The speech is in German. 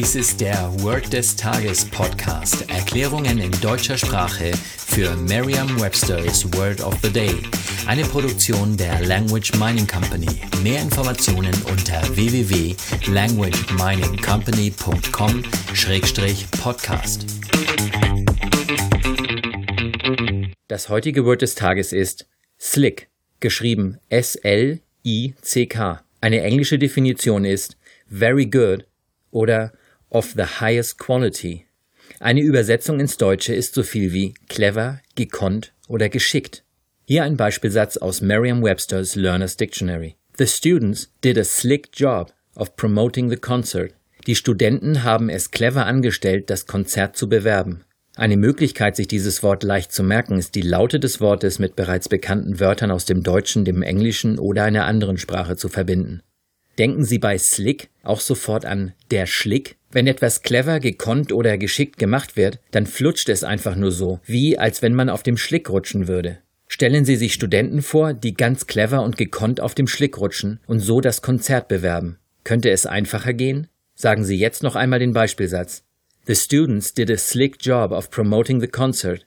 Dies ist der Word des Tages Podcast. Erklärungen in deutscher Sprache für Merriam-Webster's Word of the Day. Eine Produktion der Language Mining Company. Mehr Informationen unter www.languageminingcompany.com-podcast. Das heutige Wort des Tages ist Slick, geschrieben S-L-I-C-K. Eine englische Definition ist very good oder of the highest quality. Eine Übersetzung ins Deutsche ist so viel wie clever, gekonnt oder geschickt. Hier ein Beispielsatz aus Merriam-Webster's Learner's Dictionary. The students did a slick job of promoting the concert. Die Studenten haben es clever angestellt, das Konzert zu bewerben. Eine Möglichkeit, sich dieses Wort leicht zu merken, ist die Laute des Wortes mit bereits bekannten Wörtern aus dem Deutschen, dem Englischen oder einer anderen Sprache zu verbinden. Denken Sie bei Slick auch sofort an der Schlick? Wenn etwas clever, gekonnt oder geschickt gemacht wird, dann flutscht es einfach nur so, wie als wenn man auf dem Schlick rutschen würde. Stellen Sie sich Studenten vor, die ganz clever und gekonnt auf dem Schlick rutschen und so das Konzert bewerben. Könnte es einfacher gehen? Sagen Sie jetzt noch einmal den Beispielsatz. The students did a slick job of promoting the concert.